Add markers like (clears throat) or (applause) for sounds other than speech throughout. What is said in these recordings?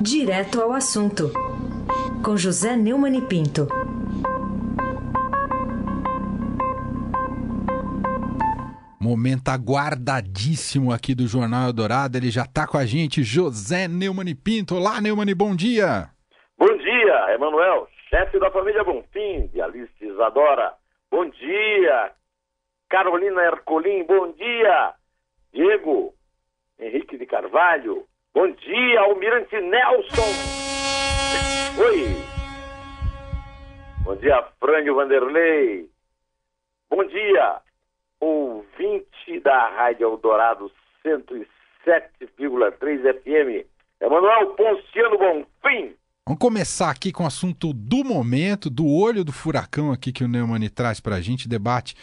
Direto ao assunto, com José Neumann e Pinto. Momento aguardadíssimo aqui do Jornal Eldorado. Ele já está com a gente, José Neumann e Pinto. Olá, Neumann, bom dia. Bom dia, Emanuel, chefe da família Bonfim, de Alice Isadora. Bom dia, Carolina Ercolim. Bom dia, Diego Henrique de Carvalho. Bom dia, Almirante Nelson. Oi. Bom dia, Frânio Vanderlei. Bom dia, ouvinte da Rádio Eldorado 107,3 FM. Emanuel Ponciano Bonfim. Vamos começar aqui com o assunto do momento, do olho do furacão aqui que o Neumann traz para a gente, debate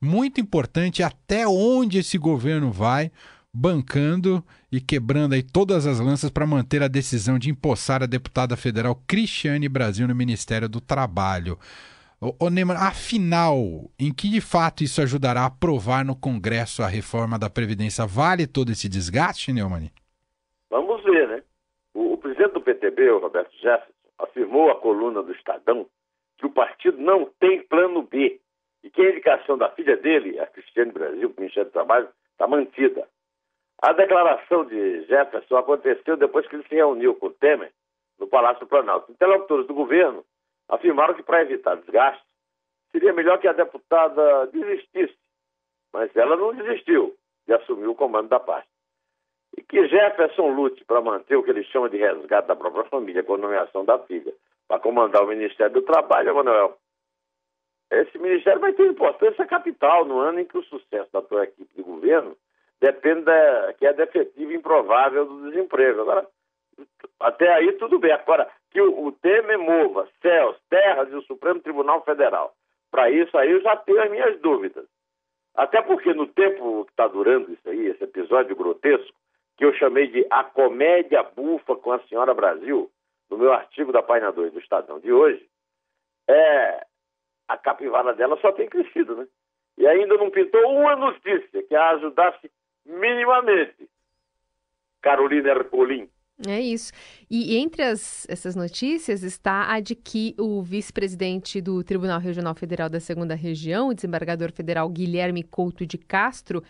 muito importante até onde esse governo vai bancando e quebrando aí todas as lanças para manter a decisão de empossar a deputada federal Cristiane Brasil no Ministério do Trabalho. Ô, Neymar, afinal, em que de fato isso ajudará a aprovar no Congresso a reforma da Previdência? Vale todo esse desgaste, Neumann? Vamos ver, né? O, o presidente do PTB, o Roberto Jefferson, afirmou à coluna do Estadão que o partido não tem plano B e que a indicação da filha dele, a Cristiane Brasil, para o Ministério do Trabalho, está mantida. A declaração de Jefferson aconteceu depois que ele se reuniu com Temer no Palácio Planalto. Interlocutores do governo afirmaram que, para evitar desgaste, seria melhor que a deputada desistisse. Mas ela não desistiu e assumiu o comando da pasta. E que Jefferson lute para manter o que ele chama de resgate da própria família com a nomeação da filha para comandar o Ministério do Trabalho, Manuel. Esse ministério vai ter importância capital no ano em que o sucesso da tua equipe de governo depende da queda efetiva e improvável do desemprego. Agora, até aí tudo bem. Agora, que o, o Temer mova céus, terras e o Supremo Tribunal Federal. Para isso aí eu já tenho as minhas dúvidas. Até porque no tempo que está durando isso aí, esse episódio grotesco, que eu chamei de A Comédia Bufa com a Senhora Brasil, no meu artigo da página 2 do Estadão de hoje, é, a capivara dela só tem crescido, né? E ainda não pintou uma notícia que a ajudasse minimamente. Carolina Ercolim. É isso. E entre as, essas notícias está a de que o vice-presidente do Tribunal Regional Federal da Segunda Região, o desembargador federal Guilherme Couto de Castro,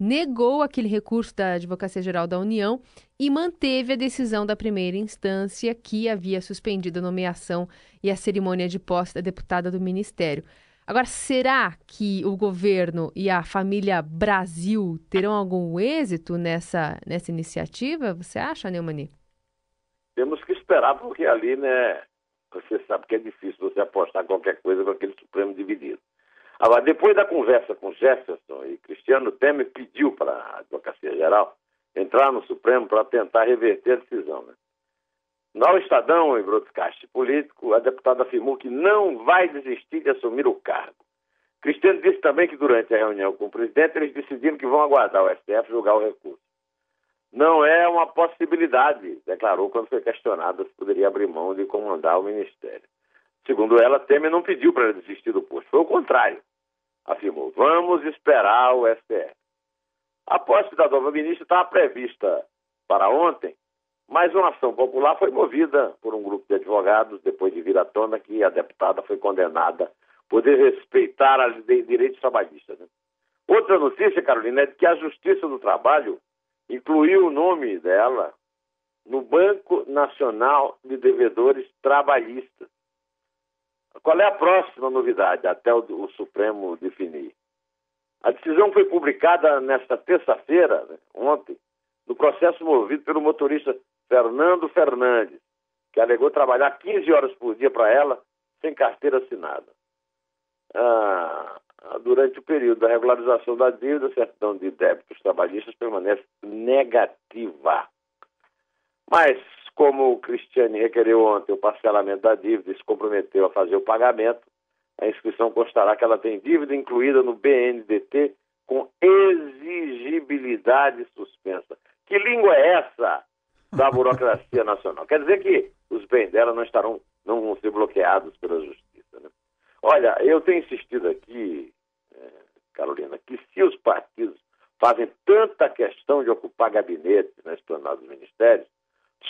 negou aquele recurso da Advocacia Geral da União e manteve a decisão da primeira instância que havia suspendido a nomeação e a cerimônia de posse da deputada do Ministério. Agora, será que o governo e a família Brasil terão algum êxito nessa, nessa iniciativa? Você acha, Neumani? Temos que esperar, porque ali, né, você sabe que é difícil você apostar qualquer coisa com aquele Supremo dividido. Agora, depois da conversa com Jefferson e Cristiano Temer pediu para a Advocacia Geral entrar no Supremo para tentar reverter a decisão. Né? No Estadão, em broadcast político, a deputada afirmou que não vai desistir de assumir o cargo. Cristiano disse também que durante a reunião com o presidente eles decidiram que vão aguardar o STF julgar o recurso. Não é uma possibilidade, declarou quando foi questionada se poderia abrir mão de comandar o ministério. Segundo ela, Temer não pediu para desistir do posto, foi o contrário. Afirmou: vamos esperar o STF. A posse da nova ministra estava prevista para ontem, mas uma ação popular foi movida por um grupo de advogados depois de vir à tona que a deputada foi condenada por desrespeitar a direitos trabalhistas. Né? Outra notícia, Carolina, é que a Justiça do Trabalho incluiu o nome dela no Banco Nacional de Devedores Trabalhistas. Qual é a próxima novidade até o, o Supremo definir? A decisão foi publicada nesta terça-feira, né, ontem, no processo movido pelo motorista Fernando Fernandes, que alegou trabalhar 15 horas por dia para ela, sem carteira assinada. Ah, durante o período da regularização da dívida, a certidão de débitos trabalhistas permanece negativa. Mas, como o Cristiane requereu ontem o parcelamento da dívida e se comprometeu a fazer o pagamento, a inscrição constará que ela tem dívida incluída no BNDT com exigibilidade suspensa. Que língua? Da burocracia nacional. Quer dizer que os bens dela não estarão, não vão ser bloqueados pela justiça. Né? Olha, eu tenho insistido aqui, é, Carolina, que se os partidos fazem tanta questão de ocupar gabinetes na esplanada dos ministérios,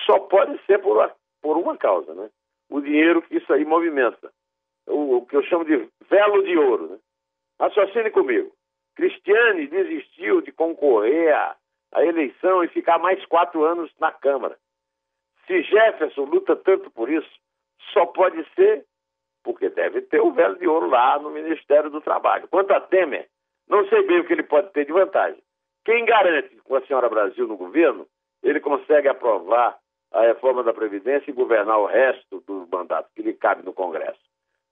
só pode ser por uma, por uma causa, né? O dinheiro que isso aí movimenta. O, o que eu chamo de velo de ouro, né? Raciocine comigo. Cristiane desistiu de concorrer à, à eleição e ficar mais quatro anos na Câmara. Se Jefferson luta tanto por isso, só pode ser porque deve ter o velo de ouro lá no Ministério do Trabalho. Quanto a Temer, não sei bem o que ele pode ter de vantagem. Quem garante com a senhora Brasil no governo, ele consegue aprovar a reforma da Previdência e governar o resto do mandato que lhe cabe no Congresso.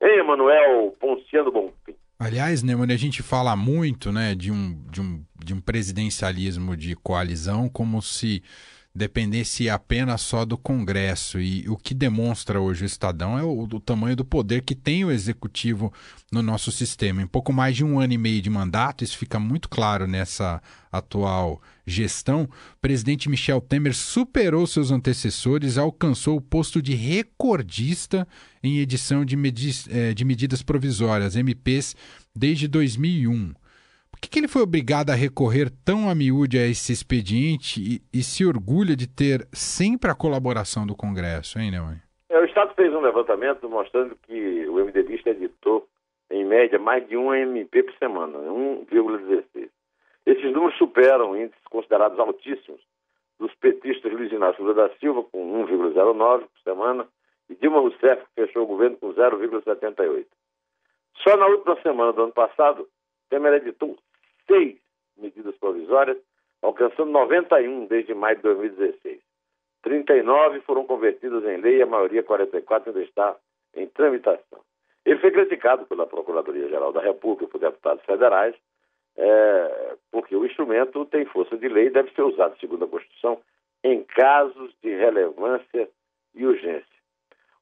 Hein, Emanuel Ponciano Bonfim? Aliás, Neumann, a gente fala muito né, de, um, de, um, de um presidencialismo de coalizão como se dependesse apenas só do Congresso. E o que demonstra hoje o Estadão é o, o, tamanho do poder que tem o Executivo no nosso sistema. Em pouco mais de um ano e meio de mandato, isso fica muito claro nessa atual gestão. O presidente Michel Temer superou seus antecessores, alcançou o posto de recordista em edição de, eh, de medidas provisórias, MPs, desde 2001. Por que, que, ele foi obrigado a recorrer tão a miúde a esse expediente e, e, se orgulha de ter sempre a colaboração do Congresso, hein, Neumann? É, o Estado fez um levantamento mostrando que o MDBista editou, em média, mais de um MP por semana, 1,16. Esses números superam índices considerados altíssimos dos petistas Luiz Inácio Lula da Silva, com 1,09 por semana, e Dilma Rousseff, que fechou o governo com 0,78. Só na última semana do ano passado, Temer editou seis medidas provisórias, alcançando 91 desde maio de 2016. 39 foram convertidas em lei, a maioria, 44, ainda está em tramitação. Ele foi criticado pela Procuradoria-Geral da República e por deputados federais, é, porque o instrumento tem força de lei e deve ser usado, segundo a Constituição, em casos de relevância e urgência.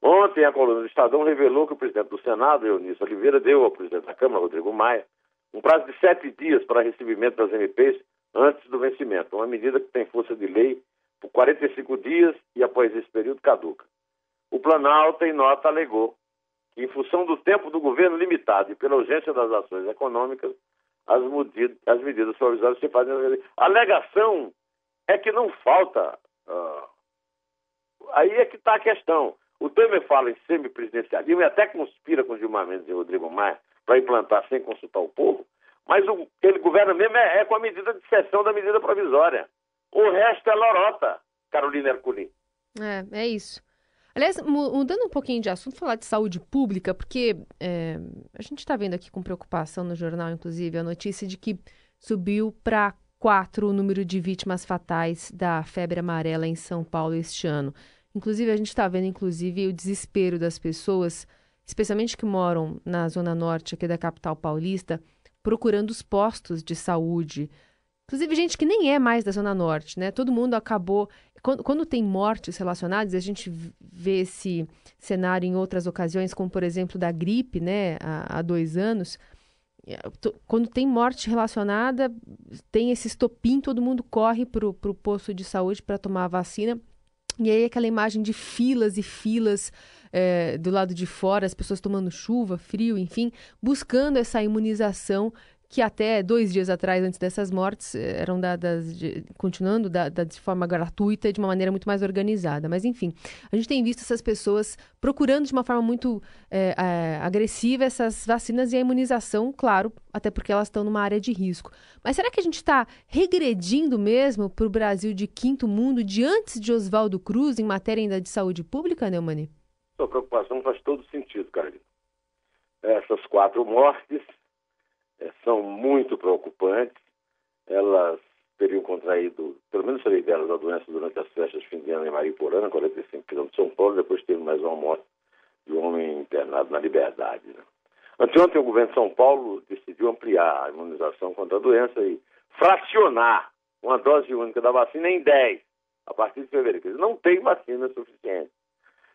Ontem, a coluna do Estadão revelou que o presidente do Senado, Eunício Oliveira, deu ao presidente da Câmara, Rodrigo Maia, um prazo de sete dias para recebimento das MPs antes do vencimento, uma medida que tem força de lei por 45 dias e após esse período caduca. O Planalto, em nota, alegou que, em função do tempo do governo limitado e pela urgência das ações econômicas, as, medidas, as medidas provisórias se fazem. A alegação é que não falta. Uh... aí é que está a questão. O Temer fala em semipresidencialismo e até conspira com Dilma Mendes e Rodrigo Maia para implantar sem consultar o povo, mas o que ele governa mesmo é, é, com a medida de sessão da medida provisória. O resto é lorota, Carolina Herculin. É, é isso. Aliás, mudando um pouquinho de assunto, falar de saúde pública, porque é, a gente está vendo aqui com preocupação no jornal, inclusive, a notícia de que subiu para quatro o número de vítimas fatais da febre amarela em São Paulo este ano. Inclusive, a gente está vendo, inclusive, o desespero das pessoas especialmente que moram na zona norte aqui da capital paulista, procurando os postos de saúde. Inclusive, gente que nem é mais da Zona Norte, né? Todo mundo acabou. Quando, quando, tem mortes relacionadas, a gente vê esse cenário em outras ocasiões, como por exemplo da gripe, né? Há, há dois anos. Quando tem morte relacionada, tem esse estopim, todo mundo corre para o posto de saúde para tomar a vacina. E aí aquela imagem de filas e filas é, do lado de fora, as pessoas tomando chuva, frio, enfim, buscando essa imunização que até dois dias atrás, antes dessas mortes, eh, eram dadas, de, continuando dadas de forma gratuita de uma maneira muito mais organizada. Mas, enfim, a gente tem visto essas pessoas procurando de uma forma muito é, é, agressiva essas vacinas e a imunização, claro, até porque elas estão numa área de risco. Mas será que a gente está regredindo mesmo para o Brasil de quinto mundo de antes de Oswaldo Cruz em matéria ainda de saúde pública, Neumani? Sua preocupação faz todo sentido, Carlinhos. Essas quatro mortes é, são muito preocupantes. Elas teriam contraído, pelo menos três delas, a doença durante as festas de fim de ano em Mariporã, 45 quilômetros de São Paulo. Depois teve mais uma morte de um homem internado na Liberdade. Né? Anteontem, o governo de São Paulo decidiu ampliar a imunização contra a doença e fracionar uma dose única da vacina em 10 a partir de fevereiro. Não tem vacina suficiente.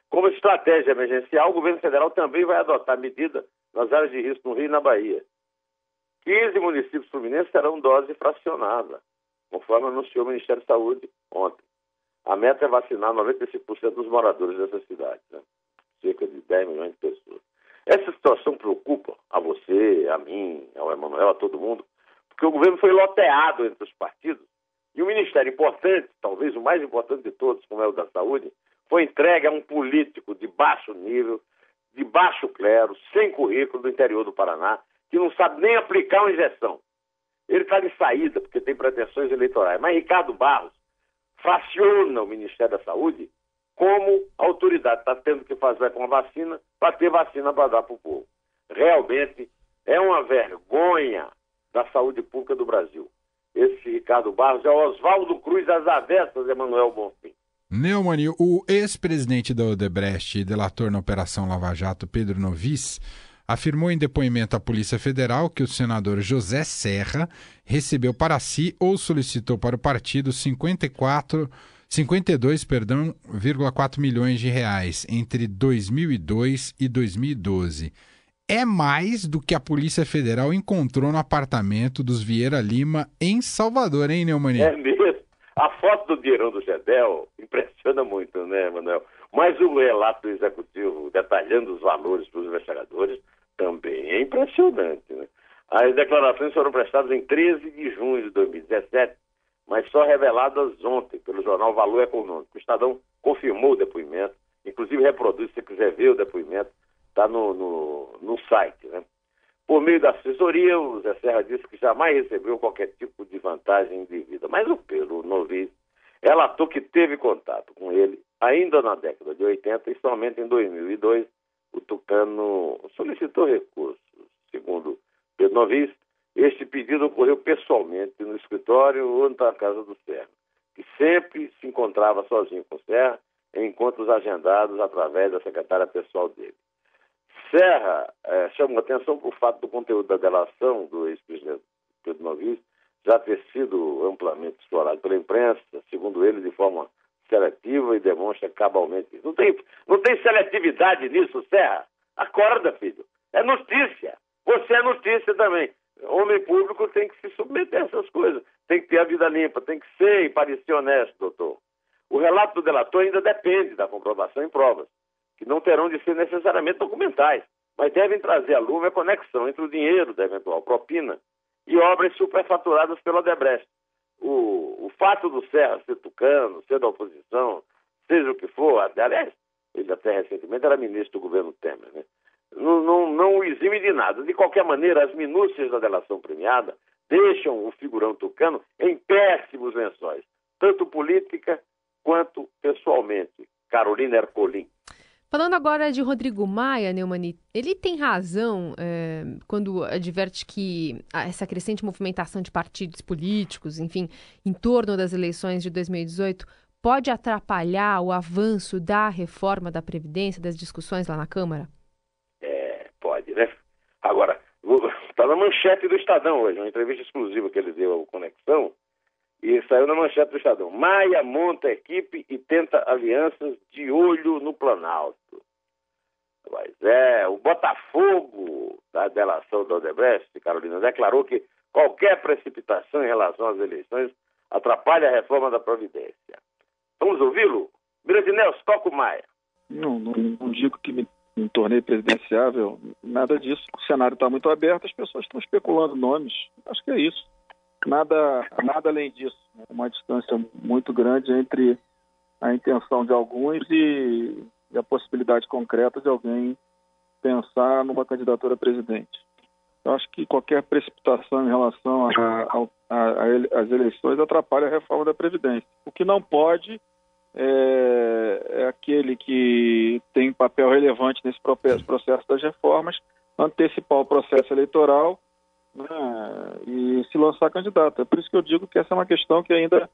Como estratégia emergencial, o governo federal também vai adotar medida nas áreas de risco no Rio e na Bahia. 15 municípios fluminenses terão dose fracionada, conforme anunciou o Ministério da Saúde ontem. A meta é vacinar 95% dos moradores dessas cidades, né? cerca de 10 milhões de pessoas. Essa situação preocupa a você, a mim, ao Emanuel, a todo mundo, porque o governo foi loteado entre os partidos E um ministério importante, talvez o mais importante de todos, como é o da saúde, foi entregue a um político de baixo nível, de baixo clero, sem currículo do interior do Paraná, que não sabe nem aplicar uma injeção. Ele está de saída porque tem pretensões eleitorais. Mas Ricardo Barros fraciona o Ministério da Saúde como autoridade está tendo que fazer com a vacina para ter vacina para dar para o povo. Realmente é uma vergonha da saúde pública do Brasil. Esse Ricardo Barros é o Oswaldo Cruz das avessas, Emanuel Bonfim. Neumann, o ex-presidente da Odebrecht e delator na Operação Lava Jato, Pedro Novis, afirmou em depoimento à Polícia Federal que o senador José Serra recebeu para si ou solicitou para o partido 54, 52, perdão, 4 milhões de reais entre 2002 e 2012. É mais do que a Polícia Federal encontrou no apartamento dos Vieira Lima em Salvador, hein, Neumann? É mesmo. A foto do dinheirão do Gedel impressiona muito, né, Manuel? Mas o relato do executivo detalhando os valores para os investigadores também é impressionante, né? As declarações foram prestadas em 13 de junho de 2017, mas só reveladas ontem pelo jornal Valor Econômico. O Estadão confirmou o depoimento, inclusive reproduz, se quiser ver o depoimento, está no, no, no site, né? Por meio da assessoria, o Zé Serra disse que jamais recebeu qualquer tipo de vantagem indevida. Mas o Pedro Novis relatou que teve contato com ele ainda na década de 80 e somente em 2002 o Tucano solicitou recursos. Segundo Pedro Novis, este pedido ocorreu pessoalmente no escritório ou na casa do Serra, que sempre se encontrava sozinho com o Serra em encontros agendados através da secretária pessoal dele. Serra é, chamou atenção para o fato do conteúdo da delação do ex-presidente Pedro Novis já ter sido amplamente explorado pela imprensa, segundo ele, de forma seletiva e demonstra cabalmente. Não tem, não tem seletividade nisso, Serra. Acorda, filho. É notícia. Você é notícia também. Homem público tem que se submeter a essas coisas. Tem que ter a vida limpa, tem que ser e parecer honesto, doutor. O relato do delator ainda depende da comprovação em provas que não terão de ser necessariamente documentais, mas devem trazer à lume a conexão entre o dinheiro da eventual propina e obras superfaturadas pela Debrecht. O, o fato do Serra ser tucano, ser da oposição, seja o que for, aliás, ele até recentemente era ministro do governo Temer, né? não, não, não o exime de nada. De qualquer maneira, as minúcias da delação premiada deixam o figurão tucano em péssimos lençóis, tanto política quanto pessoalmente. Carolina Ercolim. Falando agora de Rodrigo Maia, Neumani, ele tem razão é, quando adverte que essa crescente movimentação de partidos políticos, enfim, em torno das eleições de 2018, pode atrapalhar o avanço da reforma da Previdência, das discussões lá na Câmara? É, pode, né? Agora, está (laughs) na manchete do Estadão hoje, uma entrevista exclusiva que ele deu ao Conexão, e saiu na manchete do Estadão. Maia monta equipe e tenta alianças de olho no Planalto. Mas é, o Botafogo da delação da Odebrecht, Carolina, declarou que qualquer precipitação em relação às eleições atrapalha a reforma da Providência. Vamos ouvi-lo? Grande Nelson, toca o Maia. Não, não, não digo que me, me tornei presidenciável, nada disso. O cenário está muito aberto, as pessoas estão especulando nomes. Acho que é isso nada, nada além disso. Uma distância muito grande entre a intenção de alguns e, e a possibilidade concreta de alguém pensar numa candidatura a presidente. Eu acho que qualquer precipitação em relação às eleições atrapalha a reforma da Previdência. O que não pode é, é, aquele que tem papel relevante nesse processo das reformas antecipar o processo eleitoral né, e se lançar candidato. É por isso que eu digo que essa é uma questão que ainda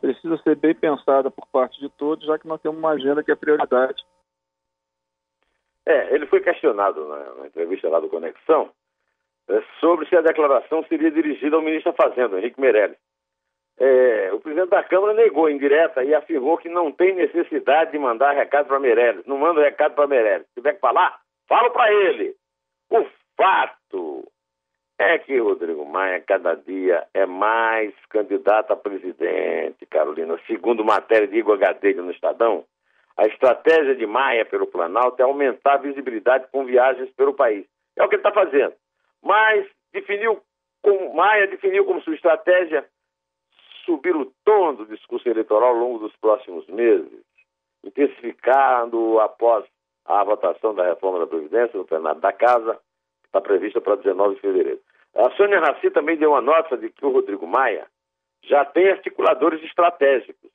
precisa ser bem pensada por parte de todos, já que nós temos uma agenda que é prioridade. É, ele foi questionado na, na entrevista lá do Conexão é, sobre se a declaração seria dirigida ao ministro da Fazenda, Henrique Meirelles. É, o presidente da Câmara negou em direta e afirmou que não tem necessidade de mandar recado para Meirelles. Não manda recado para Meirelles. Se tiver que falar, fala para ele. O fato é que Rodrigo Maia cada dia é mais candidato a presidente, Carolina. Segundo matéria de Igor Gadelho no Estadão, a estratégia de Maia pelo Planalto é aumentar a visibilidade com viagens pelo país. É o que ele está fazendo. Mas definiu como Maia definiu como sua estratégia subir o tom do discurso eleitoral ao longo dos próximos meses, intensificando após a votação da reforma da Previdência no plenário da Casa, que está prevista para 19 de fevereiro. A Sônia Raci também deu uma nota de que o Rodrigo Maia já tem articuladores estratégicos.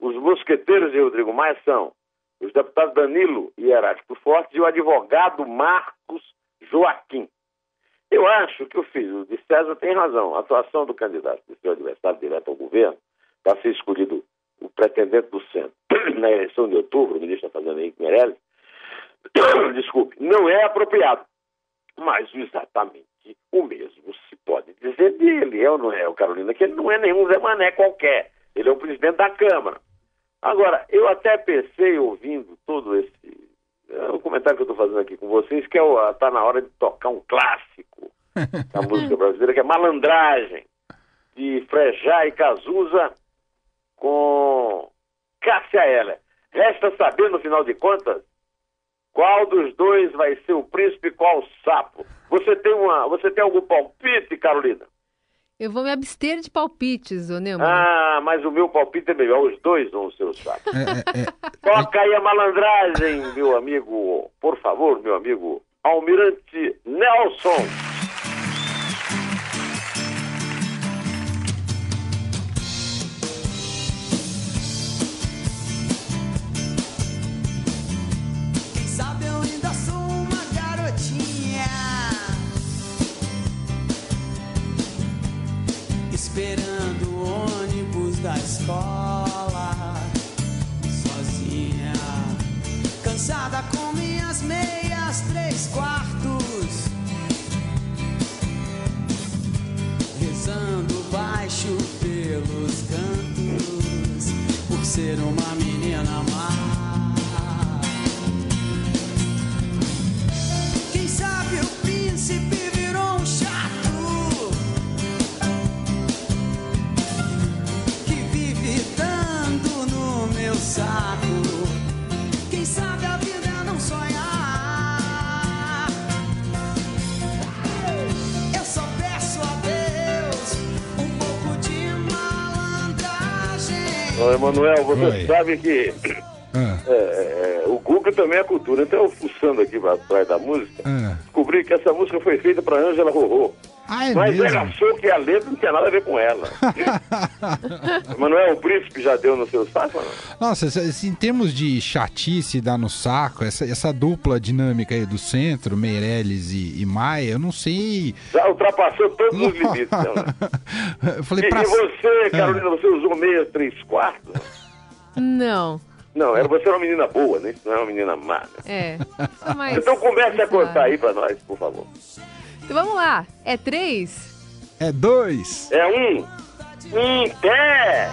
Os mosqueteiros de Rodrigo Maia são os deputados Danilo e Heráclito Forte e o advogado Marcos Joaquim. Eu acho que o filho de César tem razão. A atuação do candidato de seu adversário direto ao governo, para ser escolhido o pretendente do centro (clears throat) na eleição de outubro, o ministro da Fazenda Henrique Meirelles, (coughs) desculpe, não é apropriado. Mas exatamente o mesmo se pode dizer dele, é ou não é, o Carolina, que ele não é nenhum Zé Mané qualquer. Ele é o presidente da Câmara. Agora, eu até pensei, ouvindo todo esse é o comentário que eu estou fazendo aqui com vocês, que está é tá na hora de tocar um clássico da (laughs) música brasileira, que é Malandragem, de Frejá e Cazuza com Cássia Heller. Resta saber, no final de contas, qual dos dois vai ser o príncipe e qual o sapo. Você tem, uma, você tem algum palpite, Carolina? Eu vou me abster de palpites, ô Neumann. Ah, mas o meu palpite é melhor. Os dois vão ser o saco. É, é, é. Toca aí a malandragem, meu amigo. Por favor, meu amigo. Almirante Nelson. Emanuel, você Oi. sabe que ah. é, é, o Google também é cultura. Então, eu fuçando aqui atrás da música, ah. descobri que essa música foi feita para Ângela Rorô. Ah, é Mas mesmo? ela achou que a letra não tinha nada a ver com ela. (laughs) Manuel, o príncipe já deu no seu saco? Não? Nossa, em termos de chatice dar no saco, essa, essa dupla dinâmica aí do centro, Meirelles e, e Maia, eu não sei. Já ultrapassou todos os limites. Né? (laughs) eu falei, e, pra... e você, Carolina, você usou meia três quartos? Não. Não, era você era uma menina boa, né? Não é uma menina má. Né? É. (laughs) Mais... Então comece a contar aí pra nós, por favor. Então vamos lá. É três? É dois. É um. Em pé.